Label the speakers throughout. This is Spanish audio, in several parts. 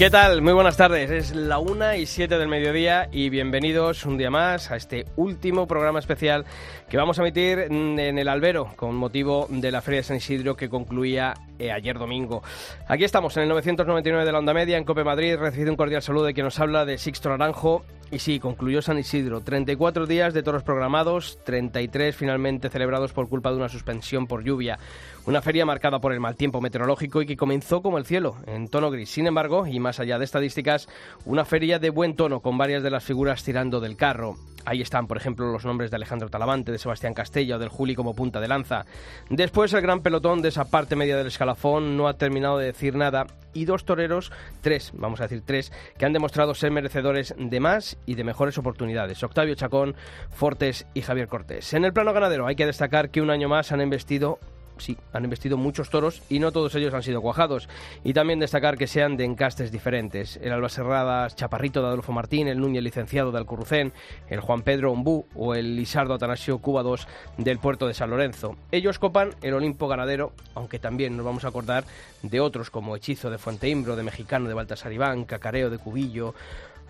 Speaker 1: ¿Qué tal? Muy buenas tardes. Es la una y siete del mediodía y bienvenidos un día más a este último programa especial que vamos a emitir en el Albero con motivo de la Feria de San Isidro que concluía eh, ayer domingo. Aquí estamos en el 999 de la Onda Media en Cope Madrid. Recibido un cordial saludo de quien nos habla de Sixto Naranjo. Y sí, concluyó San Isidro. 34 días de toros programados, 33 finalmente celebrados por culpa de una suspensión por lluvia. Una feria marcada por el mal tiempo meteorológico y que comenzó como el cielo, en tono gris. Sin embargo, y más allá de estadísticas, una feria de buen tono con varias de las figuras tirando del carro. Ahí están, por ejemplo, los nombres de Alejandro Talavante, de Sebastián Castella o del Juli como punta de lanza. Después el gran pelotón de esa parte media del escalafón no ha terminado de decir nada y dos toreros, tres, vamos a decir tres, que han demostrado ser merecedores de más y de mejores oportunidades. Octavio Chacón, Fortes y Javier Cortés. En el plano ganadero hay que destacar que un año más han investido sí, han investido muchos toros y no todos ellos han sido cuajados. Y también destacar que sean de encastes diferentes. El Alba Serradas Chaparrito de Adolfo Martín, el Núñez Licenciado de Alcurrucén, el Juan Pedro Ombú o el Lisardo Atanasio Cuba II del puerto de San Lorenzo. Ellos copan el Olimpo ganadero, aunque también nos vamos a acordar de otros como Hechizo de Fuenteimbro, de Mexicano de Baltasar Iván, Cacareo de Cubillo,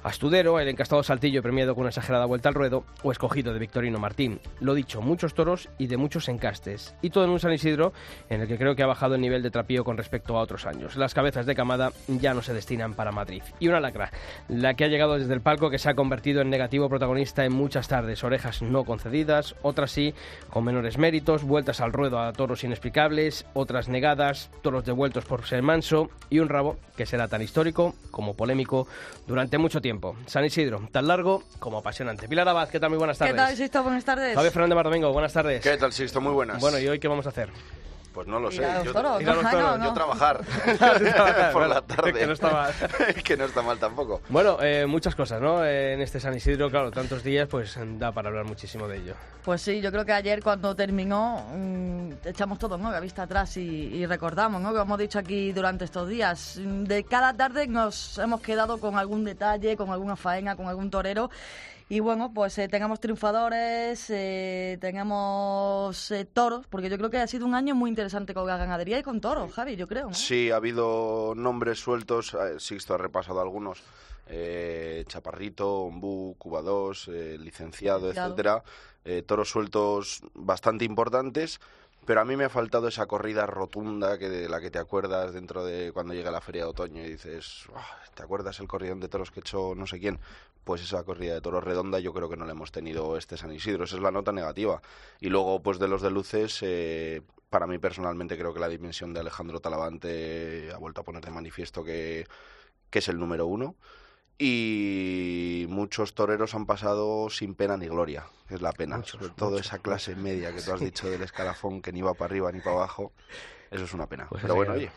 Speaker 1: Astudero, el encastado Saltillo premiado con una exagerada vuelta al ruedo, o escogido de Victorino Martín. Lo dicho, muchos toros y de muchos encastes. Y todo en un San Isidro en el que creo que ha bajado el nivel de trapío con respecto a otros años. Las cabezas de camada ya no se destinan para Madrid. Y una lacra, la que ha llegado desde el palco que se ha convertido en negativo protagonista en muchas tardes. Orejas no concedidas, otras sí, con menores méritos, vueltas al ruedo a toros inexplicables, otras negadas, toros devueltos por ser manso y un rabo que será tan histórico como polémico durante mucho tiempo. San Isidro, tan largo como apasionante. Pilar Abad, ¿qué tal? Muy buenas tardes.
Speaker 2: ¿Qué tal, Sisto? Buenas tardes.
Speaker 1: Javier Fernández Mardomingo, buenas tardes.
Speaker 3: ¿Qué tal, Sisto? Muy buenas.
Speaker 1: Bueno, ¿y hoy qué vamos a hacer?
Speaker 3: Pues no lo sé.
Speaker 2: a los
Speaker 3: Yo,
Speaker 2: toros,
Speaker 1: ir a los
Speaker 2: ¿no?
Speaker 1: toros,
Speaker 2: Ah, no,
Speaker 3: yo trabajar por la tarde.
Speaker 1: Que no está mal.
Speaker 3: que no está mal tampoco.
Speaker 1: Bueno, eh, muchas cosas, ¿no? Eh, en este San Isidro, claro, tantos días, pues da para hablar muchísimo de ello.
Speaker 2: Pues sí, yo creo que ayer cuando terminó mm, echamos todo, ¿no? La vista atrás y, y recordamos, ¿no? Que hemos dicho aquí durante estos días. De cada tarde nos hemos quedado con algún detalle, con alguna faena, con algún torero. Y bueno, pues eh, tengamos triunfadores, eh, tengamos eh, toros, porque yo creo que ha sido un año muy interesante con la ganadería y con toros, Javi, yo creo. ¿no?
Speaker 3: Sí, ha habido nombres sueltos. eh, Sixto ha repasado algunos. Eh, Chaparrito, Ombú, Cuba 2, eh, licenciado, etcétera. Eh, toros sueltos bastante importantes. Pero a mí me ha faltado esa corrida rotunda que de la que te acuerdas dentro de cuando llega la feria de otoño y dices, "Ah, ¿te acuerdas el corridón de toros que echó no sé quién? Pues esa corrida de toros redonda yo creo que no la hemos tenido este San Isidro, esa es la nota negativa. Y luego, pues de los de luces, eh, para mí personalmente creo que la dimensión de Alejandro Talavante ha vuelto a poner de manifiesto que, que es el número uno. Y muchos toreros han pasado sin pena ni gloria, es la pena.
Speaker 1: Muchos,
Speaker 3: Sobre todo
Speaker 1: muchos,
Speaker 3: esa clase media que tú has dicho del escalafón que ni va para arriba ni para abajo. Eso es una pena.
Speaker 1: Pues
Speaker 3: Pero bueno, oye,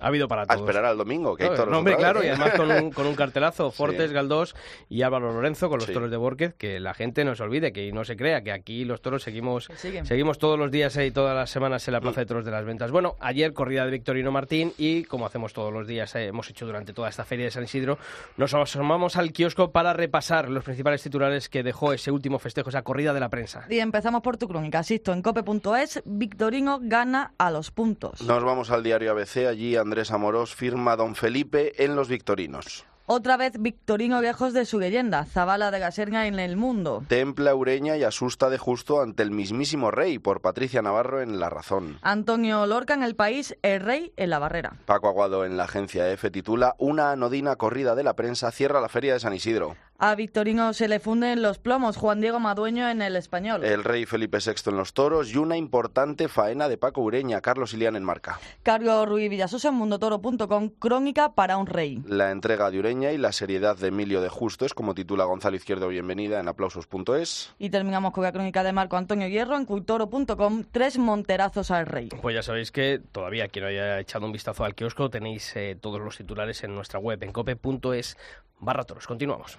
Speaker 1: Ha habido para
Speaker 3: a
Speaker 1: todos.
Speaker 3: esperar al domingo, que toros
Speaker 1: no, hombre, claro, y además con un, con un cartelazo, Fortes,
Speaker 3: Sí.
Speaker 1: Galdós y Álvaro Lorenzo con los
Speaker 3: Sí.
Speaker 1: toros de Borquez, que la gente no se olvide, que no se crea, que aquí los toros seguimos, seguimos todos los días y todas las semanas en la Plaza de Toros de las Ventas. Bueno, ayer corrida de Victorino Martín y, como hacemos todos los días, eh, hemos hecho durante toda esta feria de San Isidro, nos asomamos al kiosco para repasar los principales titulares que dejó ese último festejo, esa corrida de la prensa.
Speaker 2: Y empezamos por tu crónica, Asisto, en cope.es, Victorino gana a los puntos.
Speaker 3: Nos vamos al diario ABC, allí Andrés Amorós firma Don Felipe en Los Victorinos.
Speaker 2: Otra vez Victorino lejos de su leyenda, Zabala de la Serna en el mundo.
Speaker 3: Templa Ureña y asusta de justo ante el mismísimo rey por Patricia Navarro en La Razón.
Speaker 2: Antonio Lorca en el país, el rey en la barrera.
Speaker 3: Paco Aguado en la agencia EFE titula Una anodina corrida de la prensa cierra la feria de San Isidro.
Speaker 2: A Victorino se le funden los plomos, Juan Diego Madueño en el español.
Speaker 3: El rey Felipe VI en los toros y una importante faena de Paco Ureña, Carlos Ilián en marca.
Speaker 2: Carlos Ruiz Villasosa en mundotoro.com, crónica para un rey.
Speaker 3: La entrega de Ureña y la seriedad de Emilio de Justo es como titula Gonzalo Izquierdo Bienvenida en aplausos.es.
Speaker 2: Y terminamos con la crónica de Marco Antonio Hierro en cultoro.com, tres monterazos al rey.
Speaker 1: Pues ya sabéis que todavía quien no haya echado un vistazo al kiosco tenéis eh, todos los titulares en nuestra web en cope.es barra toros. Continuamos.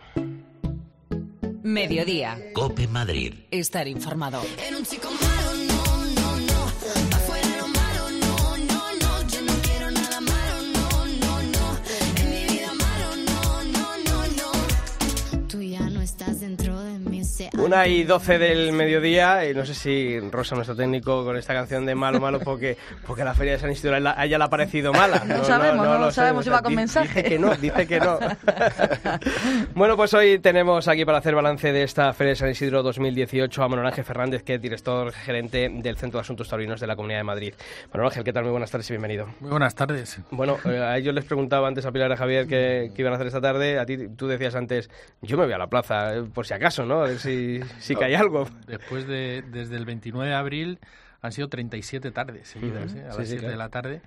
Speaker 4: Mediodía.
Speaker 5: Cope Madrid.
Speaker 4: Estar informado.
Speaker 6: En un chico malo,
Speaker 1: Una y doce del mediodía, y no sé si Rosa, nuestro técnico, con esta canción de malo, malo, porque, porque la feria de San Isidro a ella- le ha parecido mala.
Speaker 2: No sabemos, no
Speaker 1: lo
Speaker 2: sabemos si va
Speaker 1: Di-
Speaker 2: con mensaje.
Speaker 1: Dice que no, dice que no. bueno, pues hoy tenemos aquí para hacer balance de esta feria de San Isidro 2018 a Manuel Ángel Fernández, que es director gerente del Centro de Asuntos Taurinos de la Comunidad de Madrid. Manuel Ángel, ¿qué tal? Muy buenas tardes y bienvenido.
Speaker 7: Muy buenas tardes.
Speaker 1: Bueno, eh, a ellos les preguntaba antes a Pilar y a Javier qué, qué iban a hacer esta tarde. A ti, tú decías antes, yo me voy a la plaza, eh, por si acaso, ¿no? A ver si, si que hay algo.
Speaker 7: Después de, desde el 29 de abril han sido 37 tardes seguidas. ¿eh? a
Speaker 1: Sí,
Speaker 7: las
Speaker 1: sí,
Speaker 7: 7 de la tarde.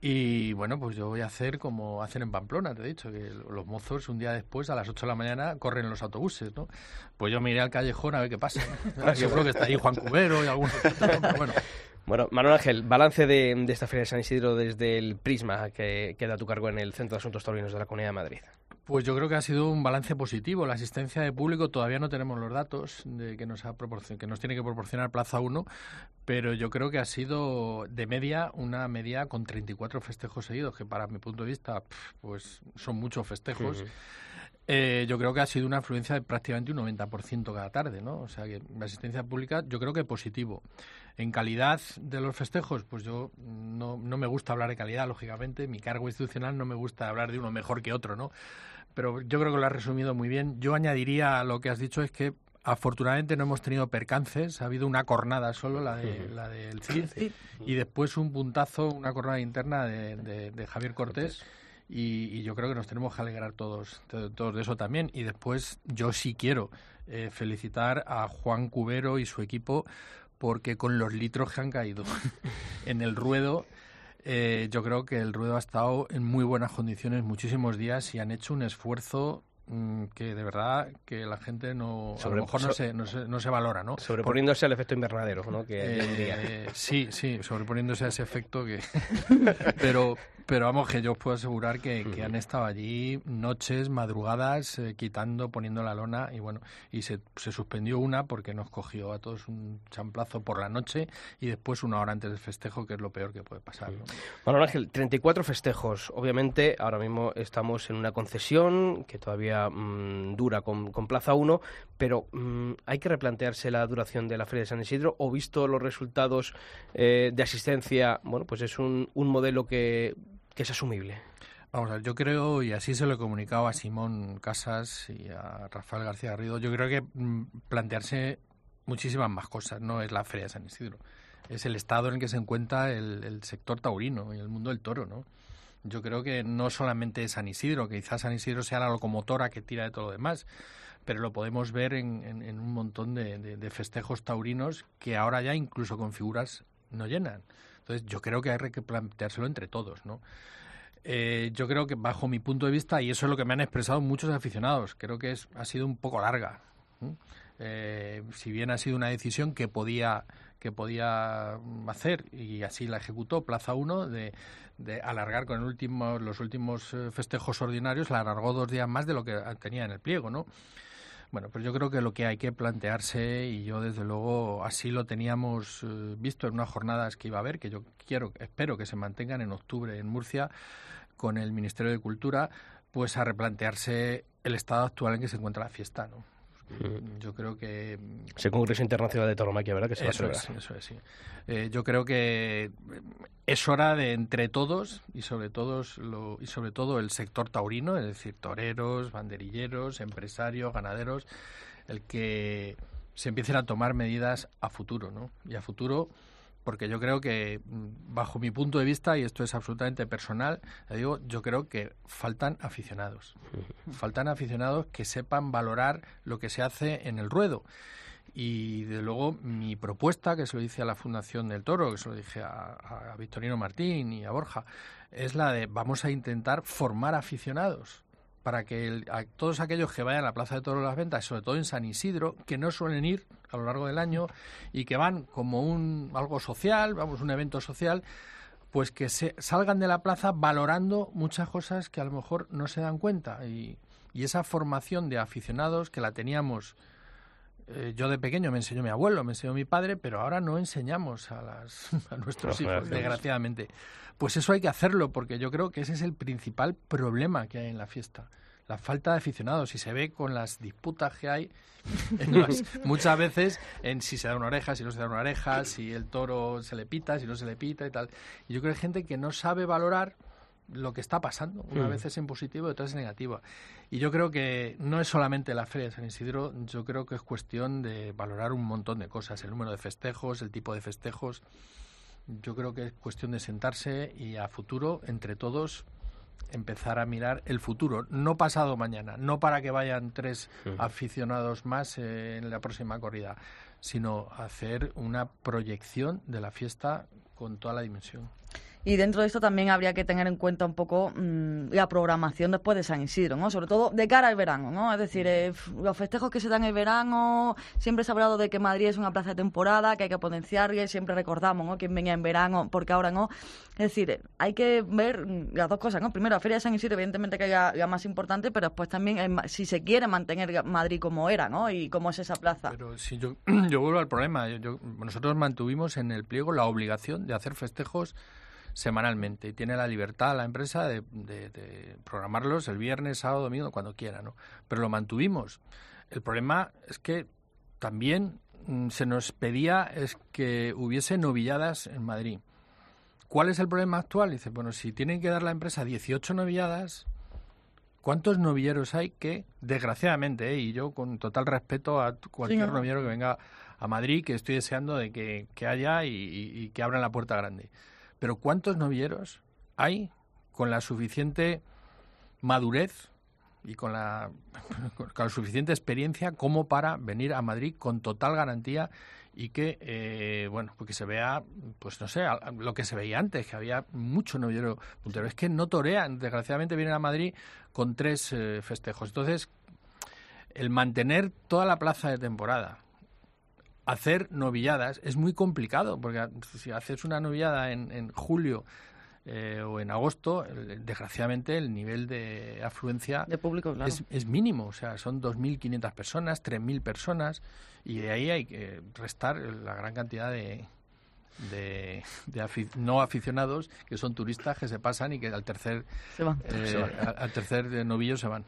Speaker 7: Y bueno, pues yo voy a hacer como hacen en Pamplona, te he dicho, que los mozos un día después, a las 8 de la mañana, corren los autobuses, ¿no? Pues yo me iré al callejón a ver qué pasa.
Speaker 1: Ah,
Speaker 7: Seguro que está ahí Juan Cubero y algunos bueno,
Speaker 1: Bueno, Manuel Ángel, balance de, de esta Feria de San Isidro desde el prisma que queda a tu cargo en el Centro de Asuntos Taurinos de la Comunidad de Madrid.
Speaker 7: Pues yo creo que ha sido un balance positivo. La asistencia de público todavía no tenemos los datos de que nos ha que nos tiene que proporcionar Plaza 1, pero yo creo que ha sido de media una media con 34 festejos seguidos, que para mi punto de vista pues son muchos festejos. Eh, yo creo que ha sido una afluencia de prácticamente un 90% cada tarde, ¿no? O sea que la asistencia pública yo creo que positivo. En calidad de los festejos, pues yo no, no me gusta hablar de calidad, lógicamente. Mi cargo institucional no me gusta hablar de uno mejor que otro, ¿no? Pero yo creo que lo has resumido muy bien. Yo añadiría a lo que has dicho es que afortunadamente no hemos tenido percances. Ha habido una cornada solo, la, de, la del CID, y después un puntazo, una cornada interna de, de- de Javier Cortés. Y, y yo creo que nos tenemos que alegrar todos, to- todos de eso también. Y después yo sí quiero eh, felicitar a Juan Cubero y su equipo porque con los litros que han caído en el ruedo, eh, yo creo que el ruedo ha estado en muy buenas condiciones muchísimos días y han hecho un esfuerzo que de verdad que la gente no a
Speaker 1: Sobre-
Speaker 7: lo mejor no
Speaker 1: so-
Speaker 7: se, no, se, no se valora, ¿no?
Speaker 1: Sobreponiéndose al efecto invernadero.
Speaker 7: Eh, sí, sí, sobreponiéndose a ese efecto que... pero, pero vamos, que yo os puedo asegurar que, que han estado allí noches, madrugadas, eh, quitando, poniendo la lona y bueno, y se, se suspendió una porque nos cogió a todos un champlazo por la noche y después una hora antes del festejo, que es lo peor que puede pasar. ¿no?
Speaker 1: Manuel Ángel, 34 festejos. Obviamente, ahora mismo estamos en una concesión que todavía mm, dura con, Plaza 1, pero mm, hay que replantearse la duración de la Feria de San Isidro o visto los resultados eh, de asistencia, bueno, pues es un, un modelo que, que es asumible.
Speaker 7: Vamos a ver, yo creo, y así se lo he comunicado a Simón Casas y a Rafael García Garrido, yo creo que mm, plantearse muchísimas más cosas, no es la Feria de San Isidro, es el estado en el que se encuentra el, el sector taurino y el mundo del toro, ¿no? Yo creo que no solamente es San Isidro, quizás San Isidro sea la locomotora que tira de todo lo demás, pero lo podemos ver en, un montón de, festejos taurinos que ahora ya incluso con figuras no llenan. Entonces yo creo que hay que planteárselo entre todos, ¿no? Eh, yo creo que bajo mi punto de vista, y eso es lo que me han expresado muchos aficionados, creo que es, ha sido un poco larga. Eh, si bien ha sido una decisión que podía que podía hacer y así la ejecutó Plaza 1 de, de alargar con el último, los últimos eh, festejos ordinarios, la alargó dos días más de lo que tenía en el pliego, ¿no? Bueno, pero yo creo que lo que hay que plantearse, y yo desde luego así lo teníamos eh, visto en unas jornadas que iba a haber, que yo quiero, espero que se mantengan en octubre en Murcia con el Ministerio de Cultura, pues a replantearse el estado actual en que se encuentra la fiesta, ¿no? Yo creo que mm,
Speaker 1: Es el Congreso Internacional de Tauromaquia, ¿verdad? Que se va a
Speaker 7: eso es, eso es, sí. Eh, yo creo que eh, es hora de entre todos y sobre todos lo, y sobre todo el sector taurino, es decir, toreros, banderilleros, empresarios, ganaderos, el que se empiecen a tomar medidas a futuro, ¿no? Y a futuro porque yo creo que, mm, bajo mi punto de vista, y esto es absolutamente personal, le digo, yo creo que faltan aficionados. Faltan aficionados que sepan valorar lo que se hace en el ruedo. Y de luego mi propuesta, que se lo hice a la Fundación del Toro, que se lo dije a, a Victorino Martín y a Borja, es la de vamos a intentar formar aficionados para que el- a todos aquellos que vayan a la Plaza de Toros las Ventas, sobre todo en San Isidro, que no suelen ir a lo largo del año y que van como un algo social, vamos, un evento social, pues que se salgan de la plaza valorando muchas cosas que a lo mejor no se dan cuenta. Y, y esa formación de aficionados que la teníamos eh, yo de pequeño me enseñó mi abuelo, me enseñó mi padre, pero ahora no enseñamos a, las, a nuestros hijos, desgraciadamente. Pues eso hay que hacerlo, porque yo creo que ese es el principal problema que hay en la fiesta. La falta de aficionados, y se ve con las disputas que hay en las- muchas veces en si se da una oreja, si no se da una oreja, si el toro se le pita, si no se le pita y tal. Y yo creo que hay gente que no sabe valorar lo que está pasando. Una
Speaker 1: Mm.
Speaker 7: vez es en positivo y otra es en negativo. Y yo creo que no es solamente la Feria de San Isidro, yo creo que es cuestión de valorar un montón de cosas, el número de festejos, el tipo de festejos. Yo creo que es cuestión de sentarse y a futuro, entre todos, empezar a mirar el futuro, no pasado mañana, no para que vayan tres aficionados más eh, en la próxima corrida, sino hacer una proyección de la fiesta con toda la dimensión.
Speaker 2: Y dentro de esto también habría que tener en cuenta un poco mm, la programación después de San Isidro, ¿no? Sobre todo de cara al verano, ¿no? Es decir, eh, los festejos que se dan el verano, siempre se ha hablado de que Madrid es una plaza de temporada, que hay que potenciar, y siempre recordamos, ¿no? Quién venía en verano, porque ahora no. Es decir, hay que ver mm, las dos cosas, ¿no? Primero, la Feria de San Isidro, evidentemente que es la, más importante, pero después también, si se quiere mantener Madrid como era, ¿no? Y cómo es esa plaza.
Speaker 7: Pero si yo, yo vuelvo al problema, yo- nosotros mantuvimos en el pliego la obligación de hacer festejos semanalmente y tiene la libertad la empresa de, de- de programarlos el viernes, sábado, domingo, cuando quiera, ¿no? Pero lo mantuvimos. El problema es que también mm, se nos pedía es que hubiese novilladas en Madrid. ¿Cuál es el problema actual? Dice, bueno, si tienen que dar la empresa 18 novilladas, ¿cuántos novilleros hay que, desgraciadamente, eh, y yo con total respeto a cualquier
Speaker 2: ¿no?
Speaker 7: novillero que venga a Madrid, que estoy deseando de que, que haya y, y- y que abran la puerta grande, pero ¿cuántos novilleros hay con la suficiente madurez y con la, con la suficiente experiencia como para venir a Madrid con total garantía y que, eh, bueno, pues que se vea, pues no sé, lo que se veía antes, que había mucho novillero puntero. Es que no torean, desgraciadamente vienen a Madrid con tres eh, festejos. Entonces, el mantener toda la plaza de temporada, hacer novilladas es muy complicado, porque si haces una novillada en, en julio eh, o en agosto, el- desgraciadamente el nivel de afluencia
Speaker 2: De público, claro.
Speaker 7: es, es mínimo, o sea, son 2.500 personas, 3.000 personas, y de ahí hay que restar la gran cantidad de, de, de afi- no aficionados, que son turistas que se pasan y que al tercer,
Speaker 2: Se van.
Speaker 7: eh, al- al tercer novillo se van.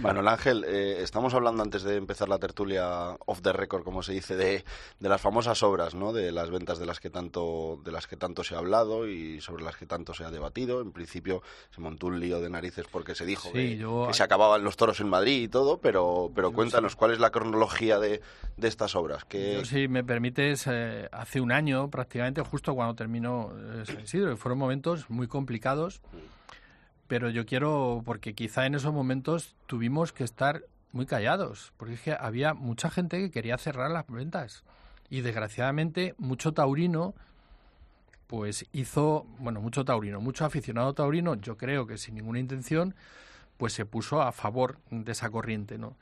Speaker 3: Manuel Ángel, eh, estamos hablando antes de empezar la tertulia off the record, como se dice, de, de las famosas obras, ¿no? De las ventas de las que tanto de las que tanto se ha hablado y sobre las que tanto se ha debatido. En principio se montó un lío de narices porque se dijo
Speaker 7: Sí,
Speaker 3: que,
Speaker 7: yo-
Speaker 3: que se acababan los toros en Madrid y todo, pero pero cuéntanos cuál es la cronología de, de estas obras. Que
Speaker 7: Yo, si me permites, eh, hace un año prácticamente, justo cuando terminó eh, San Isidro, fueron momentos muy complicados, pero yo quiero, porque quizá en esos momentos tuvimos que estar muy callados, porque es que había mucha gente que quería cerrar las ventas, y desgraciadamente mucho taurino pues hizo, bueno, mucho taurino, mucho aficionado taurino, yo creo que sin ninguna intención, pues se puso a favor de esa corriente, ¿no?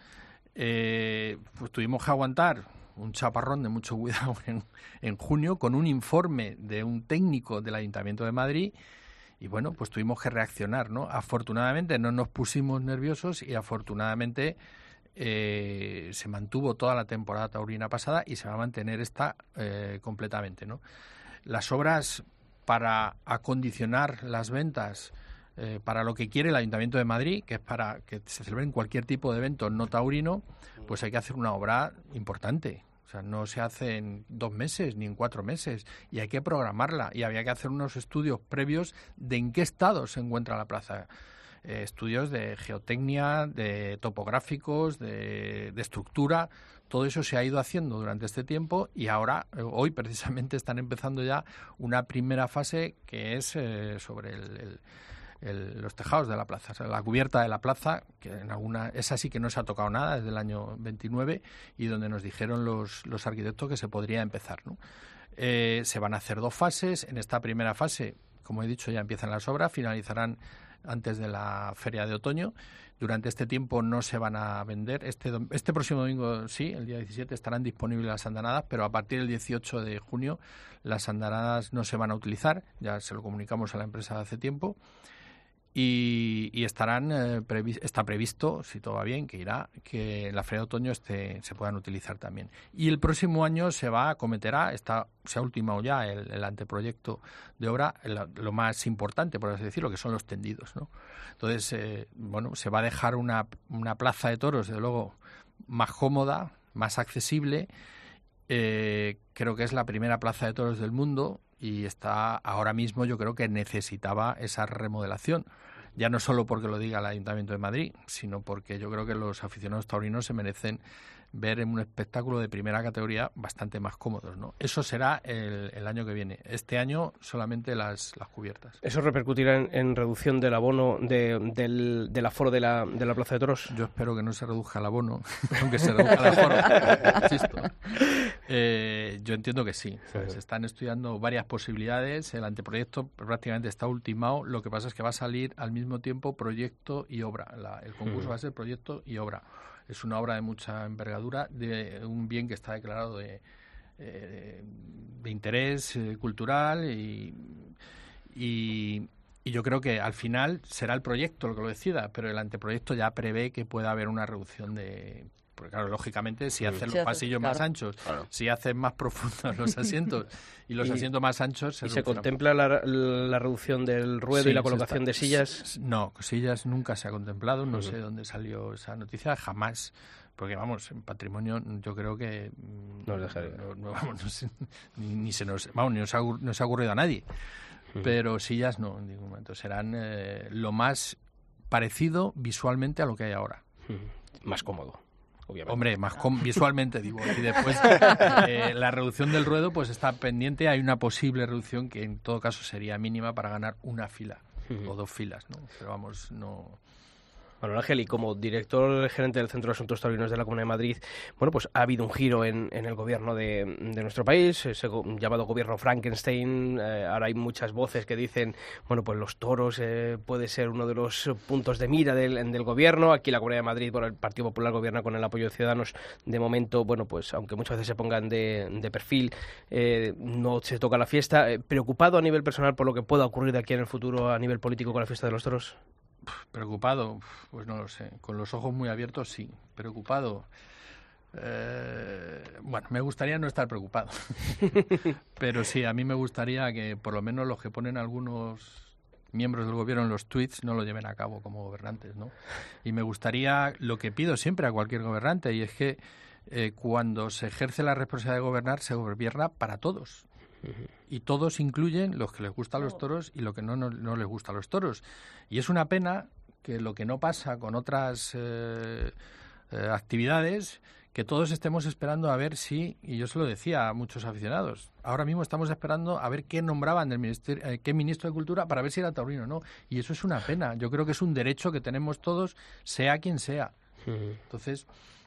Speaker 7: Eh, pues tuvimos que aguantar un chaparrón de mucho cuidado en, en junio con un informe de un técnico del Ayuntamiento de Madrid y bueno, pues tuvimos que reaccionar, ¿no? Afortunadamente no nos pusimos nerviosos y afortunadamente eh, se mantuvo toda la temporada taurina pasada y se va a mantener esta eh, completamente, ¿no? Las obras para acondicionar las ventas eh, para lo que quiere el Ayuntamiento de Madrid, que es para que se celebren cualquier tipo de evento no taurino, pues hay que hacer una obra importante. O sea, no se hace en dos meses ni en cuatro meses y hay que programarla y había que hacer unos estudios previos de en qué estado se encuentra la plaza. eh, estudios de geotecnia, de topográficos, de, de estructura. Todo eso se ha ido haciendo durante este tiempo y ahora, eh, hoy precisamente, están empezando ya una primera fase que es eh, sobre el- el- el- los tejados de la plaza, la cubierta de la plaza, que en alguna, esa sí que no se ha tocado nada desde el año 29 y donde nos dijeron los, los arquitectos que se podría empezar. ¿no? Eh, se van a hacer dos fases. En esta primera fase, como he dicho, ya empiezan las obras, finalizarán antes de la feria de otoño. Durante este tiempo no se van a vender. Este, este próximo domingo sí, el día 17 estarán disponibles las andanadas, pero a partir del 18 de junio las andanadas no se van a utilizar. Ya se lo comunicamos a la empresa hace tiempo y, estarán eh, está previsto, si todo va bien, que irá, que la feria de otoño este, se puedan utilizar también. Y el próximo año se va acometerá, está, se ha ultimado ya el, anteproyecto de obra, lo más importante, por así decirlo, que son los tendidos. ¿no? Entonces, eh, bueno, se va a dejar una, una plaza de toros, desde luego, más cómoda, más accesible. Eh, creo que es la primera plaza de toros del mundo y está ahora mismo yo creo que necesitaba esa remodelación. Ya no solo porque lo diga el Ayuntamiento de Madrid, sino porque yo creo que los aficionados taurinos se merecen ver en un espectáculo de primera categoría bastante más cómodos. ¿no? Eso será el, el año que viene. Este año solamente las, las cubiertas.
Speaker 1: ¿Eso repercutirá en, en reducción del abono de- del, del aforo de la, de la Plaza de Toros?
Speaker 7: Yo espero que no se reduzca el abono, aunque se reduzca el aforo. Eh, yo entiendo que sí. Se están estudiando varias posibilidades. El anteproyecto prácticamente está ultimado. Lo que pasa es que va a salir al mismo tiempo proyecto y obra. La- el concurso
Speaker 1: Mm.
Speaker 7: va a ser proyecto y obra. Es una obra de mucha envergadura, de un bien que está declarado de, eh, de interés eh, cultural y, y, y yo creo que al final será el proyecto lo que lo decida, pero el anteproyecto ya prevé que pueda haber una reducción de... Porque claro, lógicamente, si hacen
Speaker 2: Sí,
Speaker 7: los pasillos más
Speaker 2: claro.
Speaker 7: anchos,
Speaker 3: Claro.
Speaker 7: si hacen más profundos los asientos y los
Speaker 1: Y-
Speaker 7: asientos más anchos...
Speaker 1: ¿Y se contempla la, la reducción del ruedo
Speaker 7: Sí,
Speaker 1: y la
Speaker 7: se
Speaker 1: colocación
Speaker 7: está-
Speaker 1: de sillas?
Speaker 7: No, sillas nunca se ha contemplado, no sé dónde salió esa noticia, jamás. Porque vamos, en patrimonio yo creo que no, no, vamos, no sé, ni, ni se nos, vamos, ni nos ha, ocur- nos ha ocurrido a nadie. Pero sillas no, en ningún momento. Serán eh, lo más parecido visualmente a lo que hay ahora.
Speaker 1: Más cómodo, obviamente.
Speaker 7: Hombre, más com- visualmente digo. Y después eh, la reducción del ruedo pues está pendiente. Hay una posible reducción que en todo caso sería mínima para ganar una fila o dos filas, ¿no? Pero vamos, no.
Speaker 1: Manuel Ángel, y como director gerente del Centro de Asuntos Taurinos de la Comunidad de Madrid, bueno, pues ha habido un giro en, el gobierno de, nuestro país, ese llamado gobierno Frankenstein. eh, ahora hay muchas voces que dicen, bueno, pues los toros eh, puede ser uno de los puntos de mira del, del gobierno. Aquí la Comunidad de Madrid, bueno, el Partido Popular gobierna con el apoyo de Ciudadanos. De momento, bueno, pues aunque muchas veces se pongan de, de perfil, eh, no se toca la fiesta. Eh, ¿Preocupado a nivel personal por lo que pueda ocurrir de aquí en el futuro a nivel político con la fiesta de los toros?
Speaker 7: Preocupado, pues no lo sé. Con los ojos muy abiertos, sí. Preocupado. eh, bueno, me gustaría no estar preocupado. Pero sí, a mí me gustaría que por lo menos los que ponen algunos miembros del gobierno en los tweets no lo lleven a cabo como gobernantes, ¿no? Y me gustaría lo que pido siempre a cualquier gobernante y es que eh, cuando se ejerce la responsabilidad de gobernar se gobierna para todos. Y todos incluyen los que les gustan los toros y lo que no, no, no les gusta los toros. Y es una pena que lo que no pasa con otras eh, eh, actividades, que todos estemos esperando a ver si, y yo se lo decía a muchos aficionados, ahora mismo estamos esperando a ver qué nombraban del ministerio, eh, qué ministro de Cultura para ver si era taurino o no. Y eso es una pena. Yo creo que es un derecho que tenemos todos, sea quien sea. Entonces,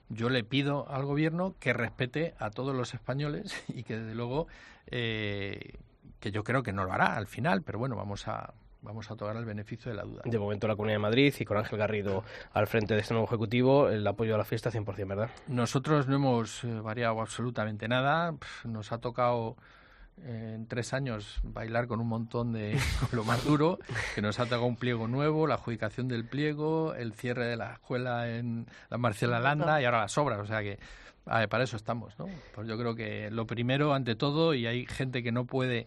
Speaker 7: yo le pido al gobierno que respete a todos los españoles y que desde luego eh, que yo creo que no lo hará al final, pero bueno, vamos a vamos a tomar el beneficio de la duda.
Speaker 1: De momento la Comunidad de Madrid y con Ángel Garrido al frente de este nuevo Ejecutivo, el apoyo a la fiesta 100%, ¿verdad?
Speaker 7: Nosotros no hemos eh, variado absolutamente nada. Nos ha tocado eh, en tres años bailar con un montón de con lo más duro, que nos ha tocado un pliego nuevo, la adjudicación del pliego, el cierre de la escuela en la Marcela Landa y ahora las obras. O sea que para eso estamos, ¿no? Pues yo creo que lo primero, ante todo, y hay gente que no puede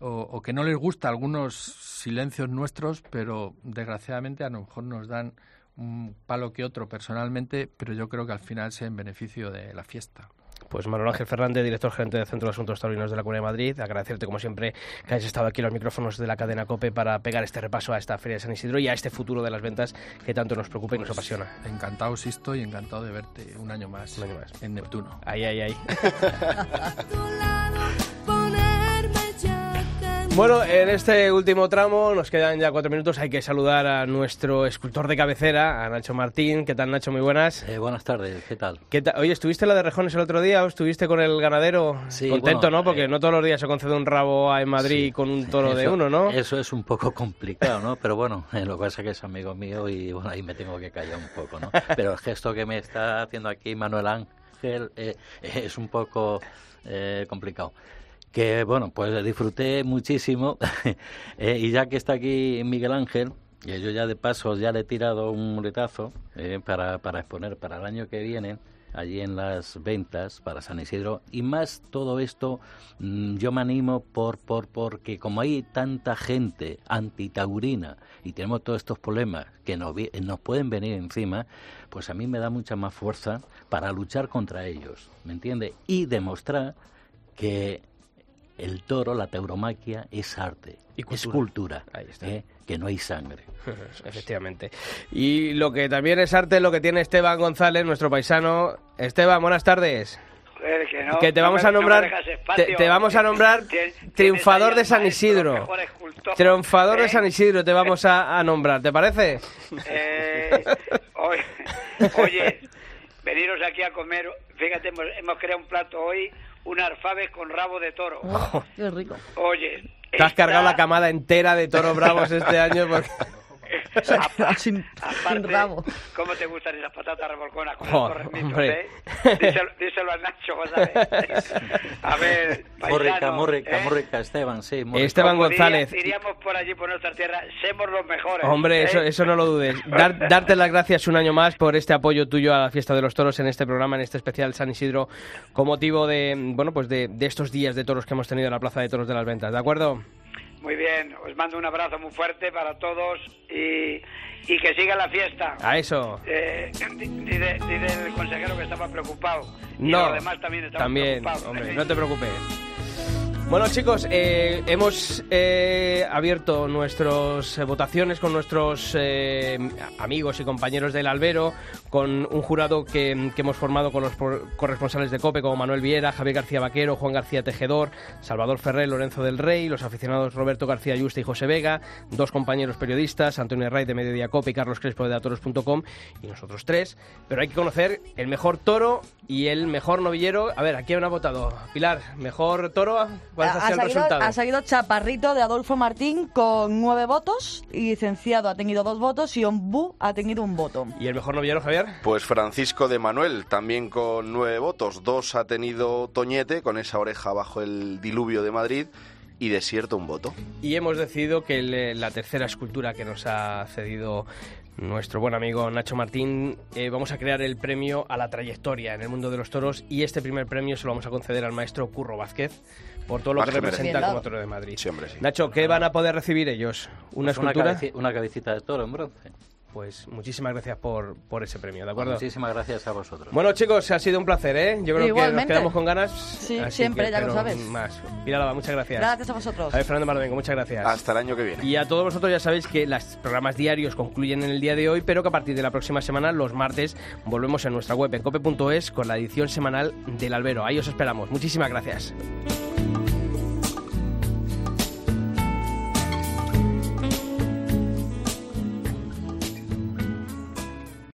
Speaker 7: o, o que no les gusta algunos silencios nuestros, pero desgraciadamente a lo mejor nos dan un palo que otro personalmente, pero yo creo que al final sea en beneficio de la fiesta.
Speaker 1: Pues Manuel Ángel Fernández, director gerente del Centro de Asuntos Taurinos de la Comunidad de Madrid, agradecerte como siempre que hayas estado aquí en los micrófonos de la cadena COPE para pegar este repaso a esta Feria de San Isidro y a este futuro de las ventas que tanto nos preocupa y nos apasiona.
Speaker 7: Encantado, Sisto, y encantado de verte un año más,
Speaker 1: Un año más.
Speaker 7: en Neptuno.
Speaker 1: Ahí, ahí, ahí. Bueno, en este último tramo nos quedan ya cuatro minutos. Hay que saludar a nuestro escultor de cabecera, a Nacho Martín. ¿Qué tal, Nacho? Muy buenas.
Speaker 5: Eh, buenas tardes, ¿qué tal?
Speaker 1: ¿Qué? Oye, ¿estuviste en la de Rejones el otro día o estuviste con el ganadero?
Speaker 5: Sí,
Speaker 1: Contento,
Speaker 5: bueno,
Speaker 1: ¿no? Porque
Speaker 5: eh,
Speaker 1: no todos los días se concede un rabo en Madrid
Speaker 5: Sí,
Speaker 1: con un toro de
Speaker 5: eso-
Speaker 1: uno, ¿no?
Speaker 5: Eso es un poco complicado, ¿no? Pero bueno, eh, lo que pasa es que es amigo mío y bueno, ahí me tengo que callar un poco, ¿no? Pero el gesto que me está haciendo aquí Manuel Ángel eh, es un poco eh, complicado. Que bueno, pues disfruté muchísimo eh, y ya que está aquí Miguel Ángel, y yo ya de paso ya le he tirado un muletazo eh, para, para exponer para el año que viene allí en las ventas para San Isidro y más todo esto mm, yo me animo por, por porque como hay tanta gente antitaurina y tenemos todos estos problemas que nos, nos pueden venir encima pues a mí me da mucha más fuerza para luchar contra ellos ¿me entiende? y demostrar que el toro, la tauromaquia es arte,
Speaker 1: Y
Speaker 5: es
Speaker 1: cultura.
Speaker 5: cultura,
Speaker 1: Ahí está.
Speaker 5: ¿eh? que no hay sangre.
Speaker 1: Efectivamente. Y lo que también es arte, lo que tiene Esteban González, nuestro paisano. Esteban, buenas tardes.
Speaker 8: Joder, que, no,
Speaker 1: que te
Speaker 8: no
Speaker 1: vamos
Speaker 8: me-
Speaker 1: a nombrar
Speaker 8: espacio.
Speaker 1: te, te vamos a nombrar triunfador de San Isidro. Triunfador de. San Isidro te vamos a, a nombrar, ¿te parece?
Speaker 8: Eh, oye, oye, veniros aquí a comer. Fíjate, hemos, hemos creado un plato hoy, un alfabes con rabo de toro.
Speaker 2: Oh, qué rico.
Speaker 8: Oye,
Speaker 1: Te has cargado la camada entera de toros bravos este año porque...
Speaker 2: sin,
Speaker 8: aparte,
Speaker 2: sin rabo.
Speaker 8: ¿cómo te gustan esas patatas revolconas con
Speaker 1: hombre.
Speaker 8: eh? Díselo, díselo al Nacho, vas a ver. A ver,
Speaker 5: Muy rica,
Speaker 8: paisano,
Speaker 5: muy rica,
Speaker 8: ¿eh?
Speaker 5: muy rica, Esteban, sí. Muy rica.
Speaker 1: Esteban
Speaker 8: Como diría-
Speaker 1: González.
Speaker 8: Diríamos por allí, por nuestra tierra, somos los mejores.
Speaker 1: Hombre,
Speaker 8: ¿eh?
Speaker 1: eso, eso no lo dudes. Dar- darte las gracias un año más por este apoyo tuyo a la fiesta de los toros en este programa, en este especial San Isidro, con motivo de bueno pues de, de estos días de toros que hemos tenido en la Plaza de Toros de las Ventas. ¿De acuerdo?
Speaker 8: Muy bien, os mando un abrazo muy fuerte para todos y, y que siga la fiesta.
Speaker 1: A eso.
Speaker 8: Eh, di- dice, dice el consejero que estaba preocupado. Y
Speaker 1: No,
Speaker 8: los demás también
Speaker 1: también,
Speaker 8: preocupados.
Speaker 1: hombre, no te preocupes. Bueno chicos, eh, hemos eh, abierto nuestras votaciones con nuestros eh, amigos y compañeros del albero, con un jurado que, hemos formado con los corresponsales de COPE como Manuel Viera, Javier García Vaquero, Juan García Tejedor, Salvador Ferrer, Lorenzo del Rey, los aficionados Roberto García Yuste y José Vega, dos compañeros periodistas, Antonio Ray de Mediodía COPE y Carlos Crespo de datoros.com y nosotros tres. Pero hay que conocer el mejor toro y el mejor novillero. A ver, aquí han votado. Pilar, mejor toro, ¿cuál ha,
Speaker 2: Ha
Speaker 1: sido el
Speaker 2: seguido,
Speaker 1: resultado?
Speaker 2: ha seguido Chaparrito de Adolfo Martín con nueve votos y Licenciado ha tenido dos votos y Ombú ha tenido un voto.
Speaker 1: ¿Y el mejor novillero, Javier?
Speaker 3: Pues Francisco de Manuel, también con nueve votos. Dos ha tenido Toñete, con esa oreja bajo el diluvio de Madrid. Y Desierto un voto.
Speaker 1: Y hemos decidido que la tercera escultura que nos ha cedido nuestro buen amigo Nacho Martín, eh, vamos a crear el premio a la trayectoria en el mundo de los toros y este primer premio se lo vamos a conceder al maestro Curro Vázquez por todo lo que representa como toro de Madrid.
Speaker 3: Sí, hombre, sí.
Speaker 1: Nacho, ¿qué van a poder recibir ellos? ¿Una
Speaker 5: Pues
Speaker 1: escultura?
Speaker 5: una cabecita de toro en bronce.
Speaker 1: Pues muchísimas gracias por, por ese premio, ¿de acuerdo?
Speaker 5: Muchísimas gracias a vosotros.
Speaker 1: Bueno, chicos, ha sido un placer, ¿eh? Yo creo que nos quedamos con ganas.
Speaker 2: Sí, siempre,
Speaker 1: que
Speaker 2: ya lo sabes.
Speaker 1: Más. Lava, muchas gracias.
Speaker 2: Gracias a vosotros.
Speaker 1: Javier Fernando Mardomengo, muchas gracias.
Speaker 3: Hasta el año que viene.
Speaker 1: Y a todos vosotros ya sabéis que los programas diarios concluyen en el día de hoy, pero que a partir de la próxima semana, los martes, volvemos en nuestra web en cope.es con la edición semanal del albero. Ahí os esperamos. Muchísimas gracias.